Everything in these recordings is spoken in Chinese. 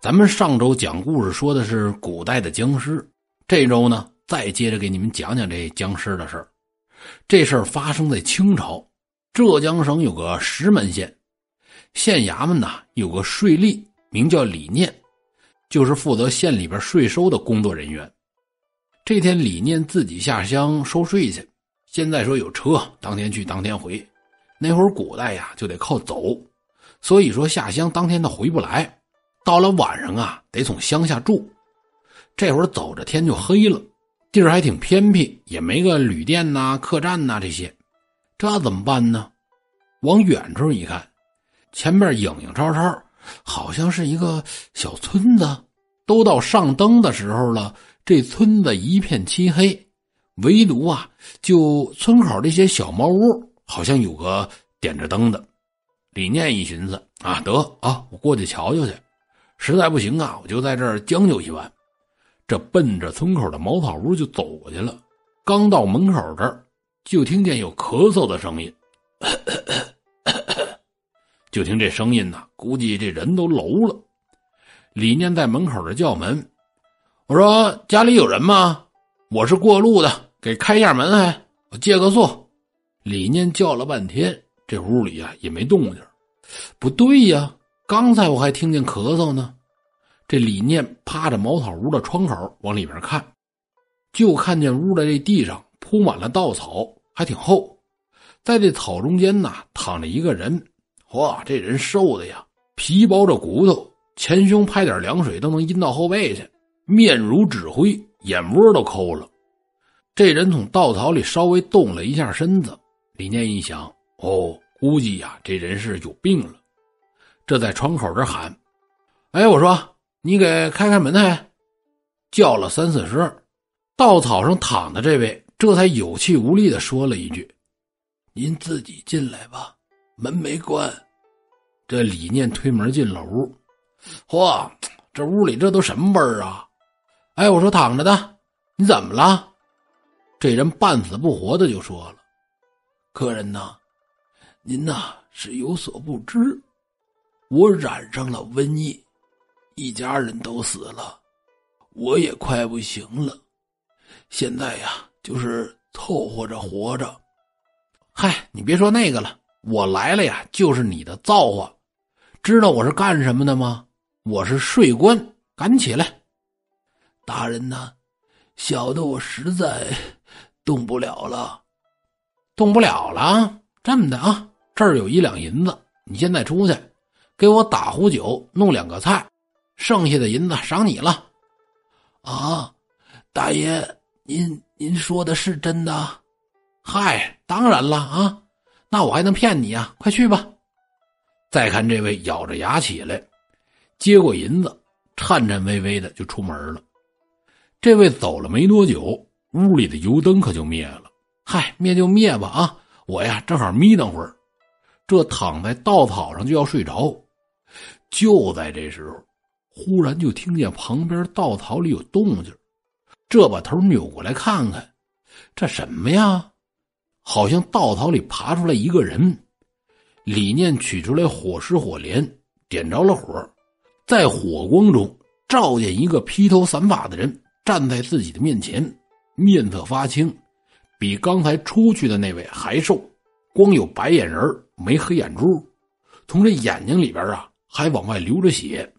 咱们上周讲故事说的是古代的僵尸，这周呢再接着给你们讲讲这僵尸的事儿。这事儿发生在清朝，浙江省有个石门县，县衙门呐有个税吏，名叫李念，就是负责县里边税收的工作人员。这天，李念自己下乡收税去，现在说有车，当天去当天回。那会儿古代呀就得靠走，所以说下乡当天他回不来。到了晚上啊，得从乡下住。这会儿走着天就黑了，地儿还挺偏僻，也没个旅店呐、客栈呐这些，这怎么办呢？往远处一看，前面影影绰绰，好像是一个小村子。都到上灯的时候了，这村子一片漆黑，唯独啊，就村口这些小茅屋，好像有个点着灯的。李念一寻思啊，得啊，我过去瞧瞧去。实在不行啊，我就在这儿将就一晚。这奔着村口的茅草屋就走过去了。刚到门口这儿，就听见有咳嗽的声音。就听这声音呢，估计这人都楼了。李念在门口这叫门，我说家里有人吗？我是过路的，给开一下门还，我借个宿。李念叫了半天，这屋里啊也没动静。不对呀。刚才我还听见咳嗽呢，这李念趴着茅草屋的窗口往里边看，就看见屋的这地上铺满了稻草，还挺厚，在这草中间呢躺着一个人，哇，这人瘦的呀，皮包着骨头，前胸拍点凉水都能阴到后背去，面如纸灰，眼窝都抠了。这人从稻草里稍微动了一下身子，李念一想，哦，估计呀，这人是有病了。这在窗口这喊：“哎，我说你给开开门来！”叫了三四声，稻草上躺的这位这才有气无力的说了一句：“您自己进来吧，门没关。”这李念推门进了屋，嚯，这屋里这都什么味儿啊？哎，我说躺着的，你怎么了？这人半死不活的就说了：“客人呐，您呐是有所不知。”我染上了瘟疫，一家人都死了，我也快不行了。现在呀，就是凑合着活着。嗨，你别说那个了，我来了呀，就是你的造化。知道我是干什么的吗？我是税官，赶紧起来。大人呐，小的我实在 动不了了，动不了了。这么的啊，这儿有一两银子，你现在出去。给我打壶酒，弄两个菜，剩下的银子赏你了。啊，大爷，您您说的是真的？嗨，当然了啊，那我还能骗你啊？快去吧。再看这位咬着牙起来，接过银子，颤颤巍巍的就出门了。这位走了没多久，屋里的油灯可就灭了。嗨，灭就灭吧啊，我呀正好眯瞪会儿，这躺在稻草上就要睡着。就在这时候，忽然就听见旁边稻草里有动静，这把头扭过来看看，这什么呀？好像稻草里爬出来一个人。李念取出来火石火镰，点着了火，在火光中照见一个披头散发的人站在自己的面前，面色发青，比刚才出去的那位还瘦，光有白眼仁没黑眼珠，从这眼睛里边啊。还往外流着血，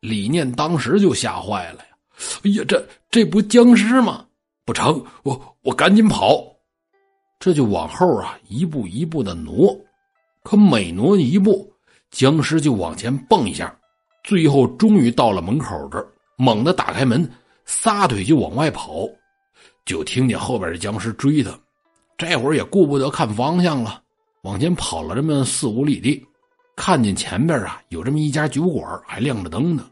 李念当时就吓坏了呀！哎呀，这这不僵尸吗？不成，我我赶紧跑，这就往后啊一步一步的挪，可每挪一步，僵尸就往前蹦一下，最后终于到了门口这儿，猛地打开门，撒腿就往外跑，就听见后边的僵尸追他，这会儿也顾不得看方向了，往前跑了这么四五里地。看见前边啊有这么一家酒馆，还亮着灯呢，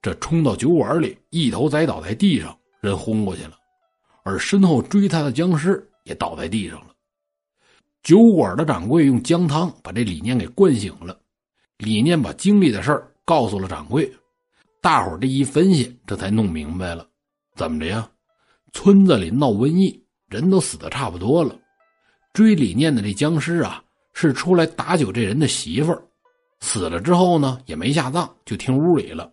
这冲到酒馆里，一头栽倒在地上，人昏过去了，而身后追他的僵尸也倒在地上了。酒馆的掌柜用姜汤把这李念给灌醒了，李念把经历的事儿告诉了掌柜，大伙这一分析，这才弄明白了，怎么着呀？村子里闹瘟疫，人都死的差不多了，追李念的这僵尸啊。是出来打酒这人的媳妇儿，死了之后呢，也没下葬，就停屋里了。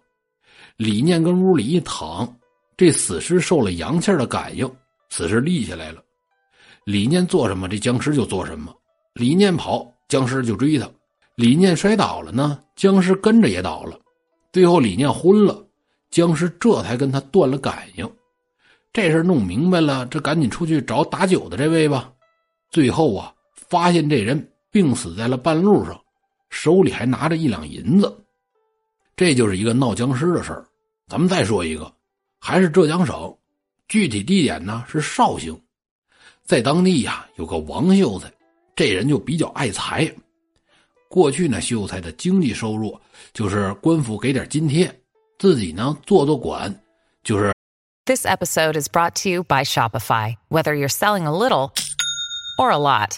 李念跟屋里一躺，这死尸受了阳气的感应，死尸立起来了。李念做什么，这僵尸就做什么。李念跑，僵尸就追他；李念摔倒了呢，僵尸跟着也倒了。最后李念昏了，僵尸这才跟他断了感应。这事弄明白了，这赶紧出去找打酒的这位吧。最后啊，发现这人病死在了半路上，手里还拿着一两银子。这就是一个闹僵尸的事儿。咱们再说一个，还是浙江省，具体地点呢是绍兴。在当地呀，有个王秀才，这人就比较爱财。过去呢，秀才的经济收入就是官府给点津贴，自己呢做做管，就是。This episode is brought to you by Shopify. Whether you're selling a little or a lot,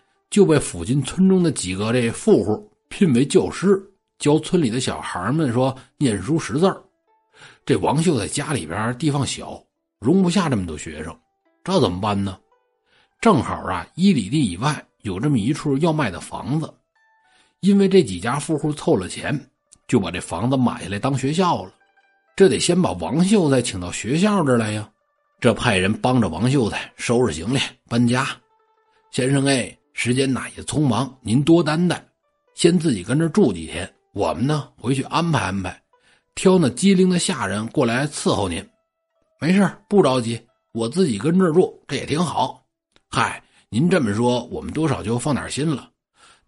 就被附近村中的几个这富户聘为教师，教村里的小孩们说念书识字。这王秀才家里边地方小，容不下这么多学生，这怎么办呢？正好啊，一里地以外有这么一处要卖的房子，因为这几家富户凑了钱，就把这房子买下来当学校了。这得先把王秀才请到学校这儿来呀。这派人帮着王秀才收拾行李搬家。先生哎，时间呐也匆忙，您多担待，先自己跟这住几天，我们呢回去安排安排。挑那机灵的下人过来伺候您，没事不着急，我自己跟这住，这也挺好。嗨，您这么说，我们多少就放点心了。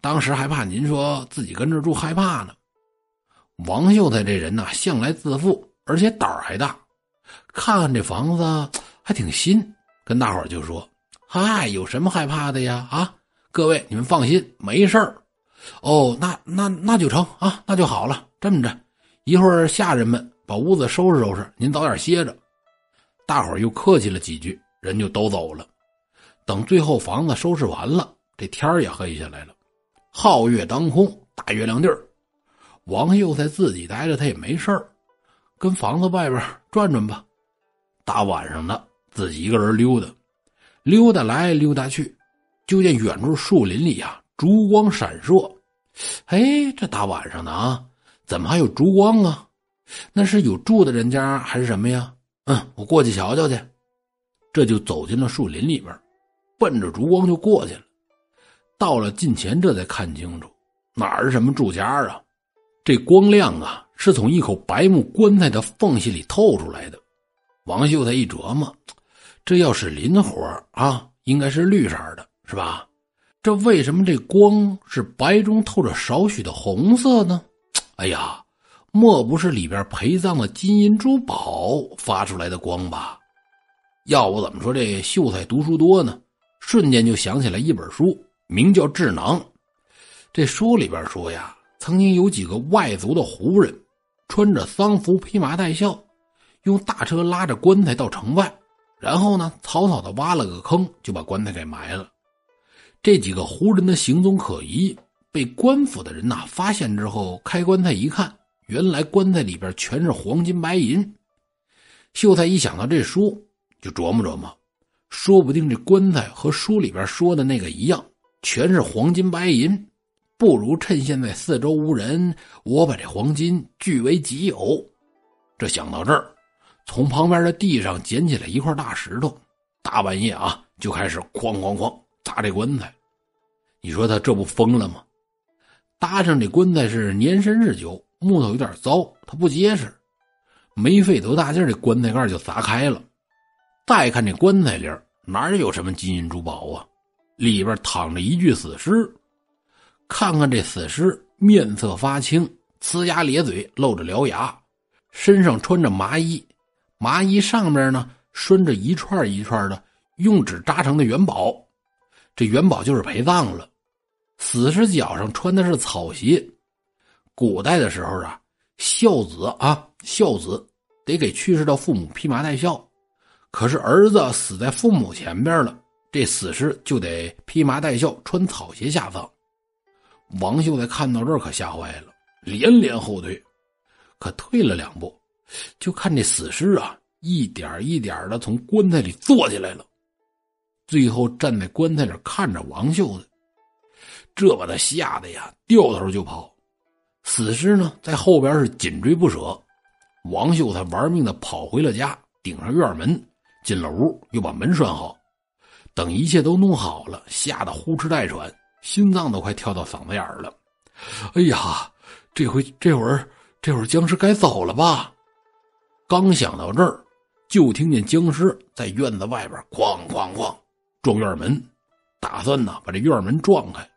当时还怕您说自己跟这住害怕呢。王秀才这人呐，向来自负，而且胆儿还大。看看这房子还挺新，跟大伙就说：“嗨，有什么害怕的呀？啊，各位你们放心，没事儿。哦，那那那就成啊，那就好了。这么着。”一会儿，下人们把屋子收拾收拾，您早点歇着。大伙儿又客气了几句，人就都走了。等最后房子收拾完了，这天也黑下来了。皓月当空，大月亮地儿，王秀才自己待着，他也没事儿，跟房子外边转转吧。大晚上的，自己一个人溜达，溜达来溜达去，就见远处树林里呀，烛光闪烁。哎，这大晚上的啊！怎么还有烛光啊？那是有住的人家还是什么呀？嗯，我过去瞧瞧去。这就走进了树林里边，奔着烛光就过去了。到了近前，这才看清楚哪儿是什么住家啊？这光亮啊，是从一口白木棺材的缝隙里透出来的。王秀才一琢磨，这要是林火啊，应该是绿色的，是吧？这为什么这光是白中透着少许的红色呢？哎呀，莫不是里边陪葬的金银珠宝发出来的光吧？要不怎么说这秀才读书多呢？瞬间就想起来一本书，名叫《智囊》。这书里边说呀，曾经有几个外族的胡人，穿着丧服，披麻戴孝，用大车拉着棺材到城外，然后呢，草草的挖了个坑，就把棺材给埋了。这几个胡人的行踪可疑。被官府的人呐发现之后，开棺材一看，原来棺材里边全是黄金白银。秀才一想到这书，就琢磨琢磨，说不定这棺材和书里边说的那个一样，全是黄金白银。不如趁现在四周无人，我把这黄金据为己有。这想到这儿，从旁边的地上捡起来一块大石头，大半夜啊就开始哐哐哐砸这棺材。你说他这不疯了吗？搭上这棺材是年深日久，木头有点糟，它不结实。没费多大劲，这棺材盖就砸开了。再看这棺材里哪有什么金银珠宝啊？里边躺着一具死尸。看看这死尸，面色发青，呲牙咧嘴，露着獠牙，身上穿着麻衣，麻衣上面呢拴着一串一串的用纸扎成的元宝。这元宝就是陪葬了。死尸脚上穿的是草鞋。古代的时候啊，孝子啊，孝子得给去世的父母披麻戴孝。可是儿子死在父母前边了，这死尸就得披麻戴孝，穿草鞋下葬。王秀才看到这儿可吓坏了，连连后退。可退了两步，就看这死尸啊，一点一点的从棺材里坐起来了，最后站在棺材这看着王秀才。这把他吓得呀，掉头就跑。死尸呢，在后边是紧追不舍。王秀才玩命的跑回了家，顶上院门，进了屋，又把门拴好。等一切都弄好了，吓得呼哧带喘，心脏都快跳到嗓子眼了。哎呀，这回这会儿这会儿僵尸该走了吧？刚想到这儿，就听见僵尸在院子外边哐哐哐撞院门，打算呢把这院门撞开。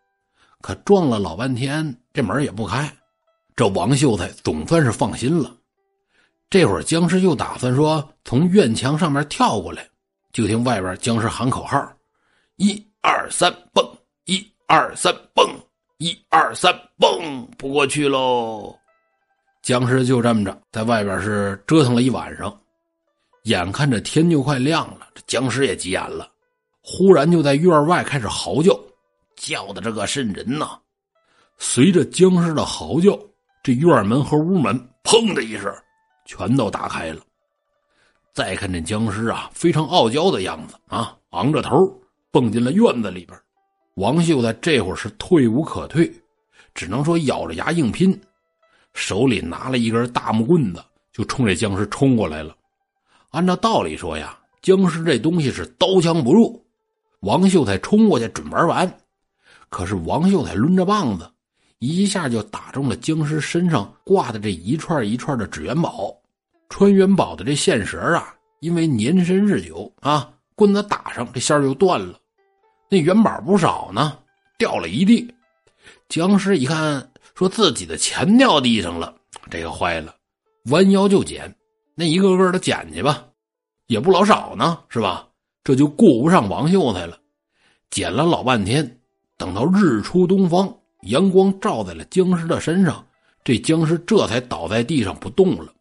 可撞了老半天，这门也不开。这王秀才总算是放心了。这会儿僵尸又打算说从院墙上面跳过来，就听外边僵尸喊口号：“一二三，蹦！一二三，蹦！一二三，蹦！不过去喽！”僵尸就这么着在外边是折腾了一晚上，眼看着天就快亮了，这僵尸也急眼了，忽然就在院外开始嚎叫。叫的这个瘆人呐！随着僵尸的嚎叫，这院门和屋门砰的一声全都打开了。再看这僵尸啊，非常傲娇的样子啊，昂着头蹦进了院子里边。王秀才这会儿是退无可退，只能说咬着牙硬拼，手里拿了一根大木棍子，就冲这僵尸冲过来了。按照道理说呀，僵尸这东西是刀枪不入，王秀才冲过去准玩完。可是王秀才抡着棒子，一下就打中了僵尸身上挂的这一串一串的纸元宝。穿元宝的这线绳啊，因为年深日久啊，棍子打上这线就断了。那元宝不少呢，掉了一地。僵尸一看，说自己的钱掉地上了，这个坏了，弯腰就捡。那一个个的捡去吧，也不老少呢，是吧？这就顾不上王秀才了，捡了老半天。等到日出东方，阳光照在了僵尸的身上，这僵尸这才倒在地上不动了。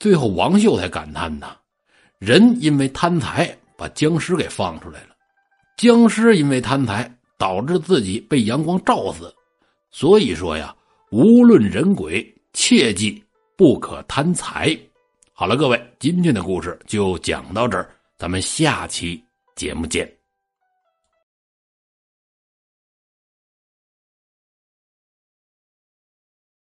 最后，王秀才感叹呐：“人因为贪财把僵尸给放出来了，僵尸因为贪财导致自己被阳光照死。所以说呀，无论人鬼，切记不可贪财。”好了，各位，今天的故事就讲到这儿，咱们下期节目见。